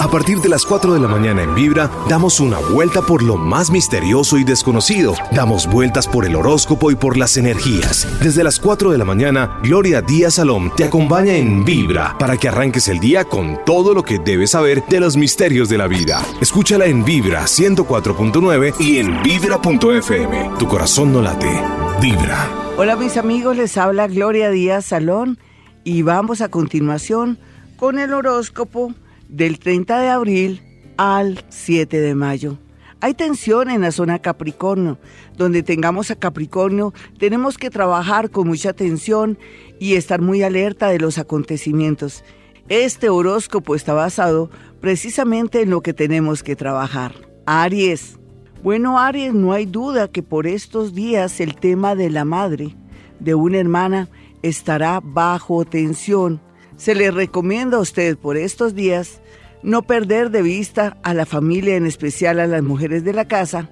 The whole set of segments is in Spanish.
A partir de las 4 de la mañana en Vibra, damos una vuelta por lo más misterioso y desconocido. Damos vueltas por el horóscopo y por las energías. Desde las 4 de la mañana, Gloria Díaz Salom te acompaña en Vibra para que arranques el día con todo lo que debes saber de los misterios de la vida. Escúchala en Vibra 104.9 y en Vibra.fm. Tu corazón no late. Vibra. Hola mis amigos, les habla Gloria Díaz Salón y vamos a continuación con el horóscopo del 30 de abril al 7 de mayo. Hay tensión en la zona Capricornio. Donde tengamos a Capricornio, tenemos que trabajar con mucha atención y estar muy alerta de los acontecimientos. Este horóscopo está basado precisamente en lo que tenemos que trabajar. Aries. Bueno, Aries, no hay duda que por estos días el tema de la madre de una hermana estará bajo tensión. Se le recomienda a usted por estos días no perder de vista a la familia, en especial a las mujeres de la casa,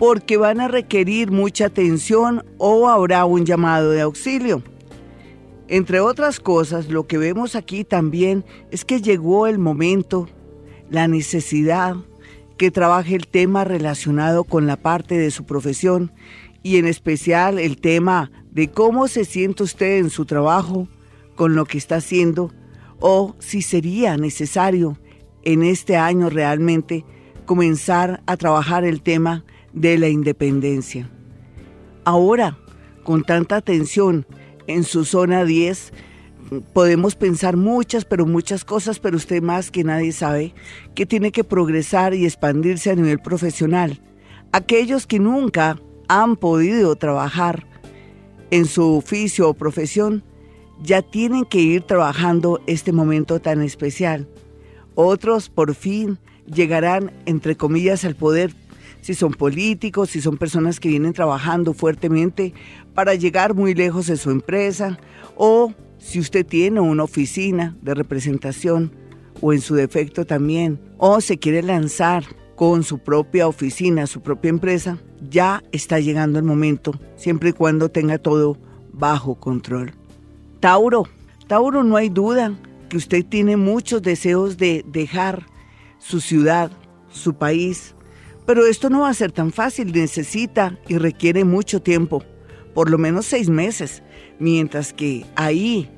porque van a requerir mucha atención o habrá un llamado de auxilio. Entre otras cosas, lo que vemos aquí también es que llegó el momento, la necesidad que trabaje el tema relacionado con la parte de su profesión y en especial el tema de cómo se siente usted en su trabajo, con lo que está haciendo o si sería necesario en este año realmente comenzar a trabajar el tema de la independencia. Ahora, con tanta atención en su zona 10, podemos pensar muchas, pero muchas cosas, pero usted más que nadie sabe que tiene que progresar y expandirse a nivel profesional. Aquellos que nunca han podido trabajar en su oficio o profesión, ya tienen que ir trabajando este momento tan especial. Otros por fin llegarán, entre comillas, al poder, si son políticos, si son personas que vienen trabajando fuertemente para llegar muy lejos de su empresa, o si usted tiene una oficina de representación, o en su defecto también, o se quiere lanzar con su propia oficina, su propia empresa, ya está llegando el momento, siempre y cuando tenga todo bajo control. Tauro, Tauro no hay duda que usted tiene muchos deseos de dejar su ciudad, su país, pero esto no va a ser tan fácil, necesita y requiere mucho tiempo, por lo menos seis meses, mientras que ahí,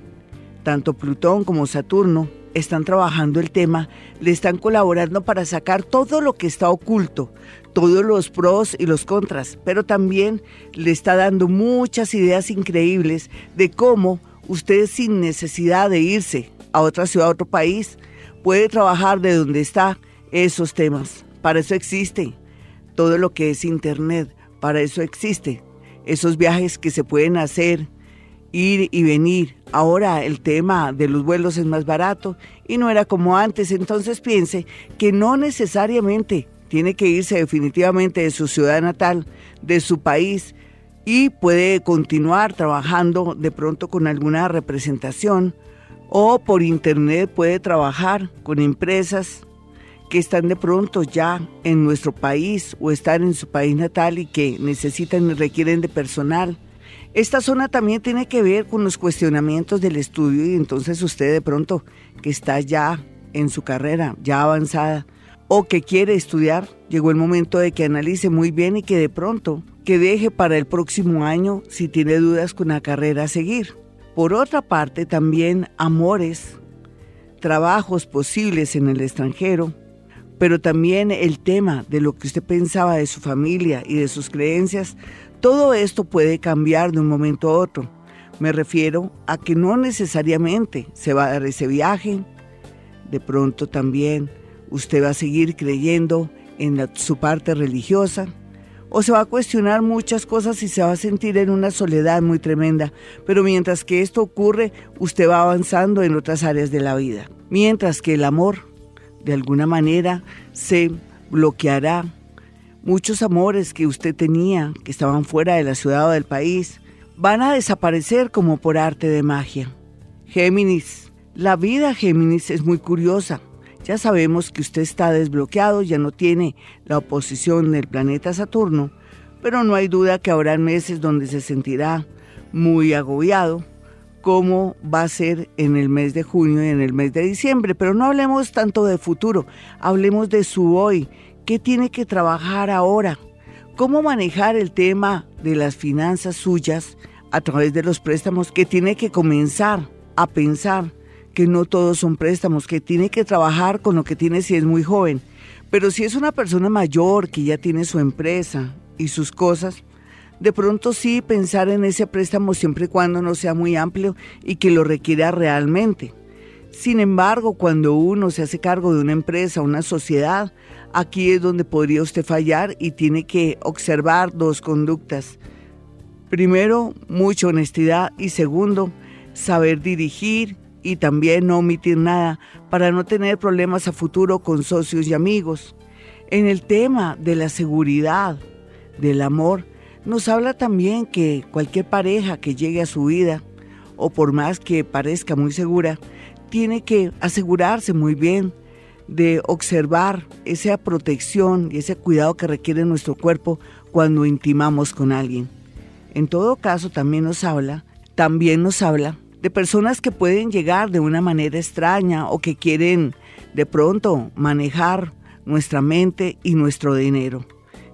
tanto Plutón como Saturno están trabajando el tema, le están colaborando para sacar todo lo que está oculto, todos los pros y los contras, pero también le está dando muchas ideas increíbles de cómo usted sin necesidad de irse a otra ciudad, a otro país, puede trabajar de donde está esos temas. Para eso existe todo lo que es Internet, para eso existe esos viajes que se pueden hacer, ir y venir. Ahora el tema de los vuelos es más barato y no era como antes, entonces piense que no necesariamente tiene que irse definitivamente de su ciudad natal, de su país, y puede continuar trabajando de pronto con alguna representación o por internet puede trabajar con empresas que están de pronto ya en nuestro país o están en su país natal y que necesitan y requieren de personal. Esta zona también tiene que ver con los cuestionamientos del estudio y entonces usted de pronto que está ya en su carrera, ya avanzada, o que quiere estudiar, llegó el momento de que analice muy bien y que de pronto que deje para el próximo año si tiene dudas con la carrera a seguir. Por otra parte, también amores, trabajos posibles en el extranjero, pero también el tema de lo que usted pensaba de su familia y de sus creencias, todo esto puede cambiar de un momento a otro. Me refiero a que no necesariamente se va a dar ese viaje, de pronto también usted va a seguir creyendo en su parte religiosa, o se va a cuestionar muchas cosas y se va a sentir en una soledad muy tremenda. Pero mientras que esto ocurre, usted va avanzando en otras áreas de la vida. Mientras que el amor, de alguna manera, se bloqueará. Muchos amores que usted tenía, que estaban fuera de la ciudad o del país, van a desaparecer como por arte de magia. Géminis, la vida Géminis es muy curiosa. Ya sabemos que usted está desbloqueado, ya no tiene la oposición del planeta Saturno, pero no hay duda que habrá meses donde se sentirá muy agobiado cómo va a ser en el mes de junio y en el mes de diciembre. Pero no hablemos tanto de futuro, hablemos de su hoy. ¿Qué tiene que trabajar ahora? ¿Cómo manejar el tema de las finanzas suyas a través de los préstamos que tiene que comenzar a pensar que no todos son préstamos, que tiene que trabajar con lo que tiene si es muy joven? Pero si es una persona mayor que ya tiene su empresa y sus cosas, de pronto sí pensar en ese préstamo siempre y cuando no sea muy amplio y que lo requiera realmente. Sin embargo, cuando uno se hace cargo de una empresa, una sociedad, aquí es donde podría usted fallar y tiene que observar dos conductas. Primero, mucha honestidad y segundo, saber dirigir y también no omitir nada para no tener problemas a futuro con socios y amigos. En el tema de la seguridad, del amor, nos habla también que cualquier pareja que llegue a su vida, o por más que parezca muy segura, tiene que asegurarse muy bien de observar esa protección y ese cuidado que requiere nuestro cuerpo cuando intimamos con alguien. En todo caso, también nos habla, también nos habla de personas que pueden llegar de una manera extraña o que quieren de pronto manejar nuestra mente y nuestro dinero.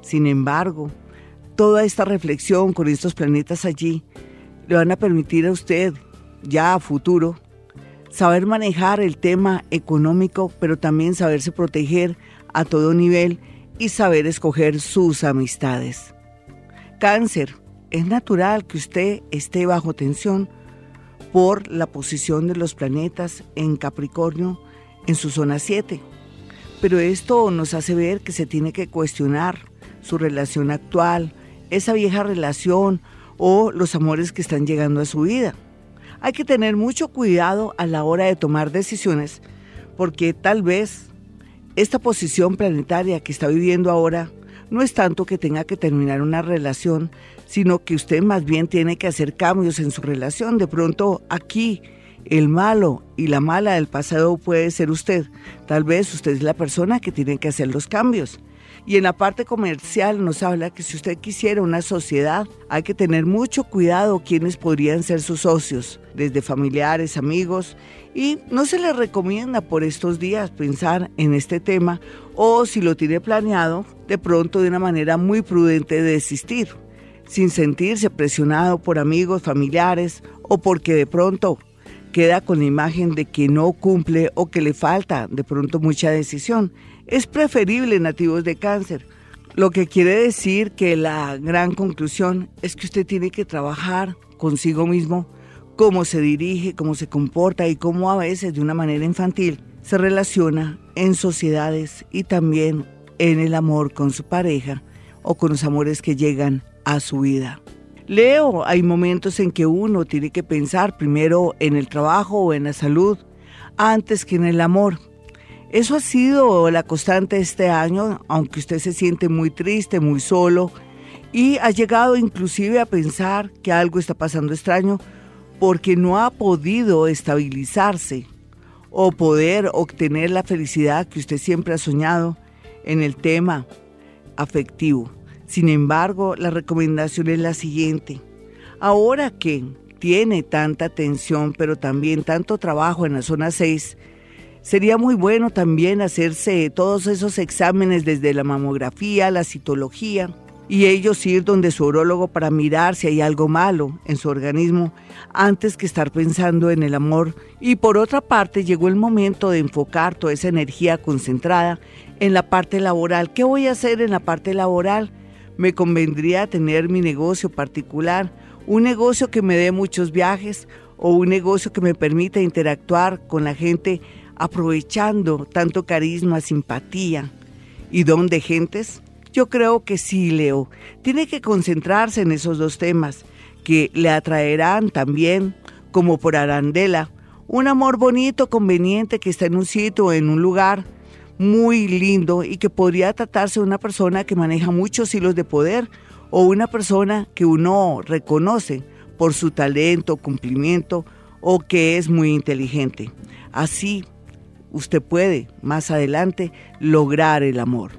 Sin embargo, toda esta reflexión con estos planetas allí le van a permitir a usted, ya a futuro, saber manejar el tema económico, pero también saberse proteger a todo nivel y saber escoger sus amistades. Cáncer, es natural que usted esté bajo tensión por la posición de los planetas en Capricornio en su zona 7. Pero esto nos hace ver que se tiene que cuestionar su relación actual, esa vieja relación o los amores que están llegando a su vida. Hay que tener mucho cuidado a la hora de tomar decisiones porque tal vez esta posición planetaria que está viviendo ahora no es tanto que tenga que terminar una relación, sino que usted más bien tiene que hacer cambios en su relación. De pronto aquí el malo y la mala del pasado puede ser usted. Tal vez usted es la persona que tiene que hacer los cambios. Y en la parte comercial nos habla que si usted quisiera una sociedad, hay que tener mucho cuidado quiénes podrían ser sus socios, desde familiares, amigos, y no se le recomienda por estos días pensar en este tema o si lo tiene planeado, de pronto de una manera muy prudente de desistir, sin sentirse presionado por amigos, familiares o porque de pronto queda con la imagen de que no cumple o que le falta de pronto mucha decisión es preferible nativos de cáncer. Lo que quiere decir que la gran conclusión es que usted tiene que trabajar consigo mismo, cómo se dirige, cómo se comporta y cómo a veces de una manera infantil se relaciona en sociedades y también en el amor con su pareja o con los amores que llegan a su vida. Leo, hay momentos en que uno tiene que pensar primero en el trabajo o en la salud antes que en el amor. Eso ha sido la constante este año, aunque usted se siente muy triste, muy solo, y ha llegado inclusive a pensar que algo está pasando extraño porque no ha podido estabilizarse o poder obtener la felicidad que usted siempre ha soñado en el tema afectivo. Sin embargo, la recomendación es la siguiente. Ahora que tiene tanta tensión, pero también tanto trabajo en la zona 6, Sería muy bueno también hacerse todos esos exámenes desde la mamografía, la citología, y ellos ir donde su orólogo para mirar si hay algo malo en su organismo antes que estar pensando en el amor. Y por otra parte llegó el momento de enfocar toda esa energía concentrada en la parte laboral. ¿Qué voy a hacer en la parte laboral? Me convendría tener mi negocio particular, un negocio que me dé muchos viajes o un negocio que me permita interactuar con la gente aprovechando tanto carisma, simpatía y don de gentes? Yo creo que sí, Leo. Tiene que concentrarse en esos dos temas que le atraerán también, como por arandela, un amor bonito, conveniente, que está en un sitio, en un lugar muy lindo y que podría tratarse de una persona que maneja muchos hilos de poder o una persona que uno reconoce por su talento, cumplimiento o que es muy inteligente. Así usted puede más adelante lograr el amor.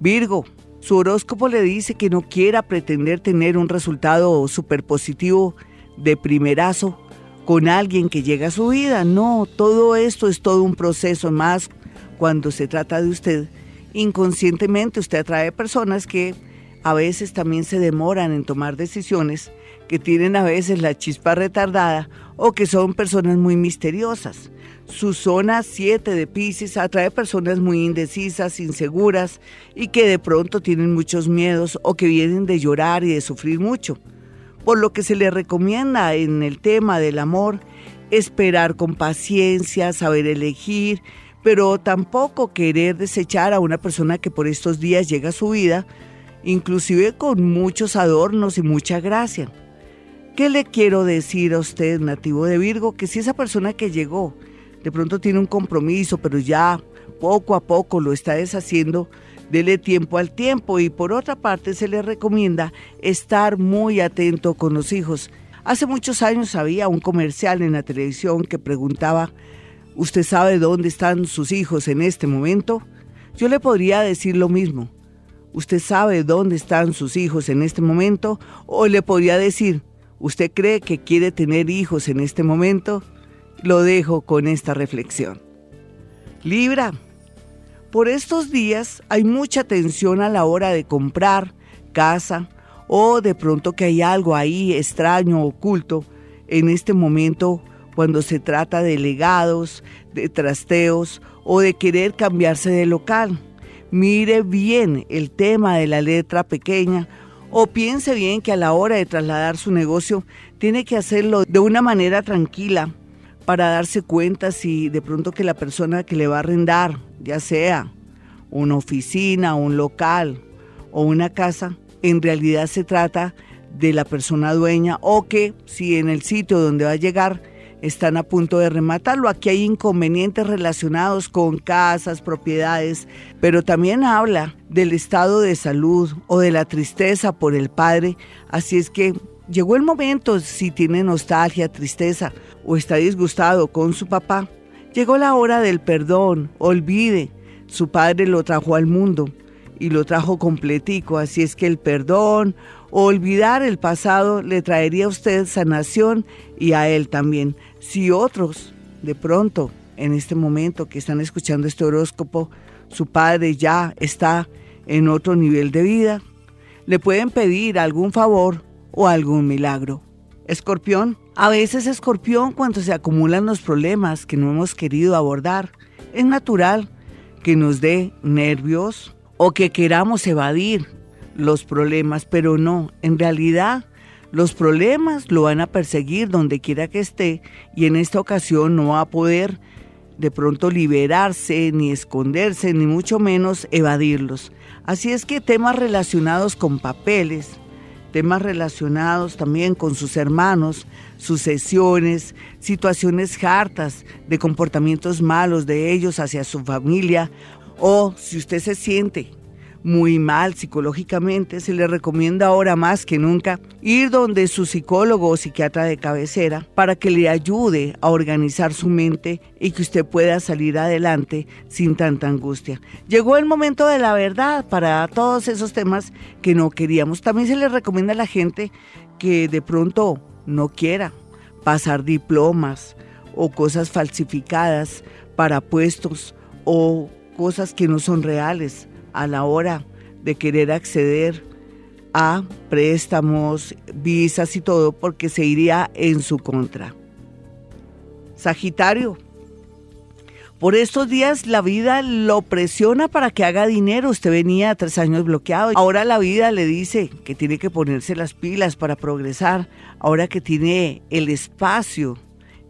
Virgo, su horóscopo le dice que no quiera pretender tener un resultado súper positivo de primerazo con alguien que llega a su vida. No, todo esto es todo un proceso más cuando se trata de usted. Inconscientemente usted atrae personas que a veces también se demoran en tomar decisiones, que tienen a veces la chispa retardada o que son personas muy misteriosas. Su zona 7 de Pisces atrae personas muy indecisas, inseguras y que de pronto tienen muchos miedos o que vienen de llorar y de sufrir mucho. Por lo que se le recomienda en el tema del amor esperar con paciencia, saber elegir, pero tampoco querer desechar a una persona que por estos días llega a su vida, inclusive con muchos adornos y mucha gracia. ¿Qué le quiero decir a usted, nativo de Virgo? Que si esa persona que llegó de pronto tiene un compromiso, pero ya poco a poco lo está deshaciendo, dele tiempo al tiempo y por otra parte se le recomienda estar muy atento con los hijos. Hace muchos años había un comercial en la televisión que preguntaba, ¿usted sabe dónde están sus hijos en este momento? Yo le podría decir lo mismo. ¿Usted sabe dónde están sus hijos en este momento? O le podría decir, ¿usted cree que quiere tener hijos en este momento? Lo dejo con esta reflexión. Libra, por estos días hay mucha tensión a la hora de comprar casa o de pronto que hay algo ahí extraño, oculto, en este momento cuando se trata de legados, de trasteos o de querer cambiarse de local. Mire bien el tema de la letra pequeña o piense bien que a la hora de trasladar su negocio tiene que hacerlo de una manera tranquila, para darse cuenta si de pronto que la persona que le va a arrendar, ya sea una oficina, un local o una casa, en realidad se trata de la persona dueña o que si en el sitio donde va a llegar están a punto de rematarlo. Aquí hay inconvenientes relacionados con casas, propiedades, pero también habla del estado de salud o de la tristeza por el padre. Así es que llegó el momento, si tiene nostalgia, tristeza o está disgustado con su papá, llegó la hora del perdón, olvide, su padre lo trajo al mundo y lo trajo completico, así es que el perdón o olvidar el pasado le traería a usted sanación y a él también. Si otros, de pronto, en este momento que están escuchando este horóscopo, su padre ya está en otro nivel de vida, le pueden pedir algún favor o algún milagro. Escorpión, a veces escorpión cuando se acumulan los problemas que no hemos querido abordar, es natural que nos dé nervios o que queramos evadir los problemas, pero no, en realidad los problemas lo van a perseguir donde quiera que esté y en esta ocasión no va a poder de pronto liberarse, ni esconderse, ni mucho menos evadirlos. Así es que temas relacionados con papeles, temas relacionados también con sus hermanos, sucesiones, situaciones hartas de comportamientos malos de ellos hacia su familia, o si usted se siente muy mal psicológicamente, se le recomienda ahora más que nunca ir donde su psicólogo o psiquiatra de cabecera para que le ayude a organizar su mente y que usted pueda salir adelante sin tanta angustia. Llegó el momento de la verdad para todos esos temas que no queríamos. También se le recomienda a la gente que de pronto no quiera pasar diplomas o cosas falsificadas para puestos o cosas que no son reales a la hora de querer acceder a préstamos, visas y todo, porque se iría en su contra. Sagitario, por estos días la vida lo presiona para que haga dinero. Usted venía tres años bloqueado. Ahora la vida le dice que tiene que ponerse las pilas para progresar. Ahora que tiene el espacio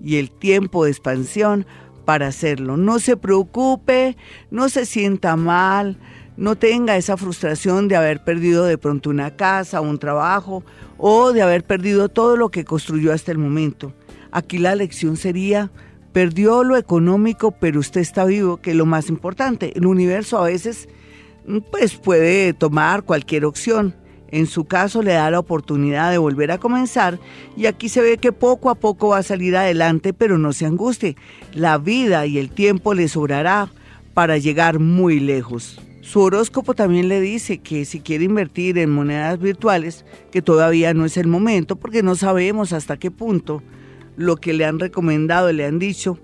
y el tiempo de expansión para hacerlo. No se preocupe, no se sienta mal, no tenga esa frustración de haber perdido de pronto una casa, un trabajo o de haber perdido todo lo que construyó hasta el momento. Aquí la lección sería, perdió lo económico, pero usted está vivo, que es lo más importante. El universo a veces pues puede tomar cualquier opción. En su caso le da la oportunidad de volver a comenzar y aquí se ve que poco a poco va a salir adelante, pero no se angustie. La vida y el tiempo le sobrará para llegar muy lejos. Su horóscopo también le dice que si quiere invertir en monedas virtuales, que todavía no es el momento porque no sabemos hasta qué punto lo que le han recomendado, le han dicho,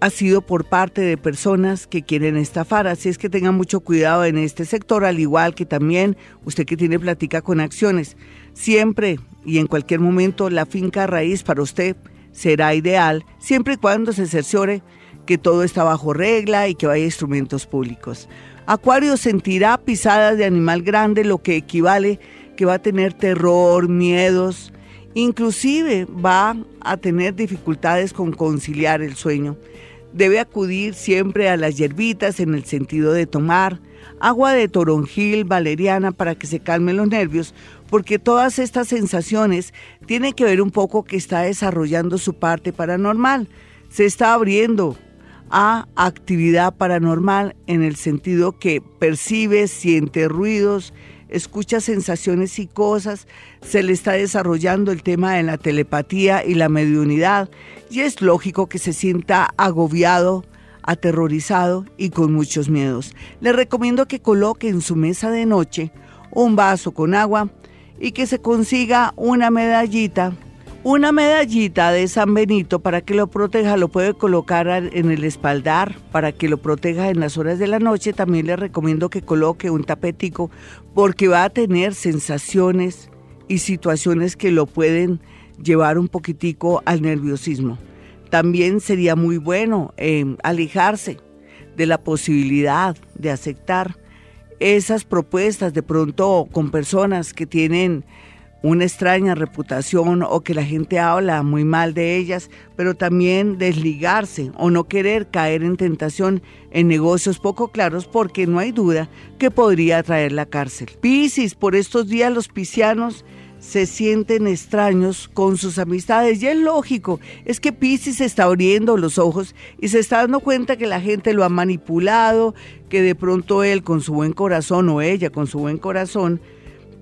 ha sido por parte de personas que quieren estafar. Así es que tenga mucho cuidado en este sector, al igual que también usted que tiene plática con acciones. Siempre y en cualquier momento la finca raíz para usted será ideal, siempre y cuando se cerciore que todo está bajo regla y que vaya instrumentos públicos. Acuario sentirá pisadas de animal grande, lo que equivale que va a tener terror, miedos, inclusive va a tener dificultades con conciliar el sueño. Debe acudir siempre a las hierbitas en el sentido de tomar agua de toronjil, valeriana para que se calmen los nervios, porque todas estas sensaciones tienen que ver un poco que está desarrollando su parte paranormal. Se está abriendo a actividad paranormal en el sentido que percibe, siente ruidos, escucha sensaciones y cosas, se le está desarrollando el tema de la telepatía y la mediunidad y es lógico que se sienta agobiado, aterrorizado y con muchos miedos. Le recomiendo que coloque en su mesa de noche un vaso con agua y que se consiga una medallita una medallita de San Benito para que lo proteja, lo puede colocar en el espaldar para que lo proteja en las horas de la noche. También le recomiendo que coloque un tapetico porque va a tener sensaciones y situaciones que lo pueden llevar un poquitico al nerviosismo. También sería muy bueno eh, alejarse de la posibilidad de aceptar esas propuestas de pronto con personas que tienen una extraña reputación o que la gente habla muy mal de ellas, pero también desligarse o no querer caer en tentación en negocios poco claros porque no hay duda que podría traer la cárcel. Piscis, por estos días los piscianos se sienten extraños con sus amistades y es lógico, es que Piscis está abriendo los ojos y se está dando cuenta que la gente lo ha manipulado, que de pronto él con su buen corazón o ella con su buen corazón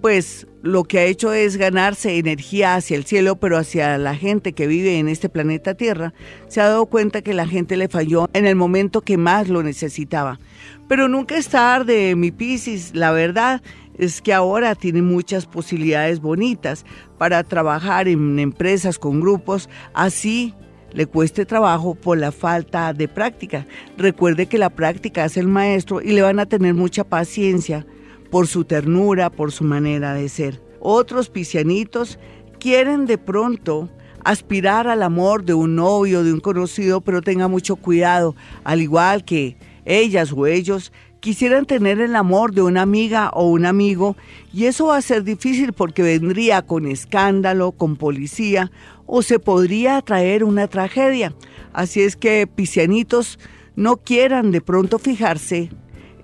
pues lo que ha hecho es ganarse energía hacia el cielo, pero hacia la gente que vive en este planeta Tierra, se ha dado cuenta que la gente le falló en el momento que más lo necesitaba. Pero nunca es tarde, mi Piscis, la verdad es que ahora tiene muchas posibilidades bonitas para trabajar en empresas con grupos, así le cueste trabajo por la falta de práctica. Recuerde que la práctica es el maestro y le van a tener mucha paciencia por su ternura, por su manera de ser. Otros piscianitos quieren de pronto aspirar al amor de un novio, de un conocido, pero tenga mucho cuidado, al igual que ellas o ellos quisieran tener el amor de una amiga o un amigo, y eso va a ser difícil porque vendría con escándalo, con policía, o se podría traer una tragedia. Así es que piscianitos no quieran de pronto fijarse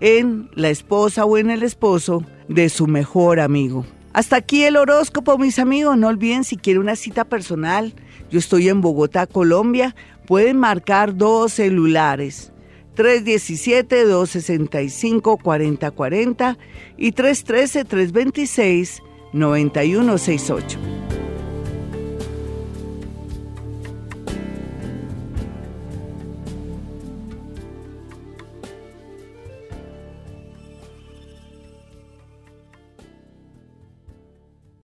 en la esposa o en el esposo de su mejor amigo. Hasta aquí el horóscopo, mis amigos. No olviden si quieren una cita personal. Yo estoy en Bogotá, Colombia. Pueden marcar dos celulares. 317-265-4040 y 313-326-9168.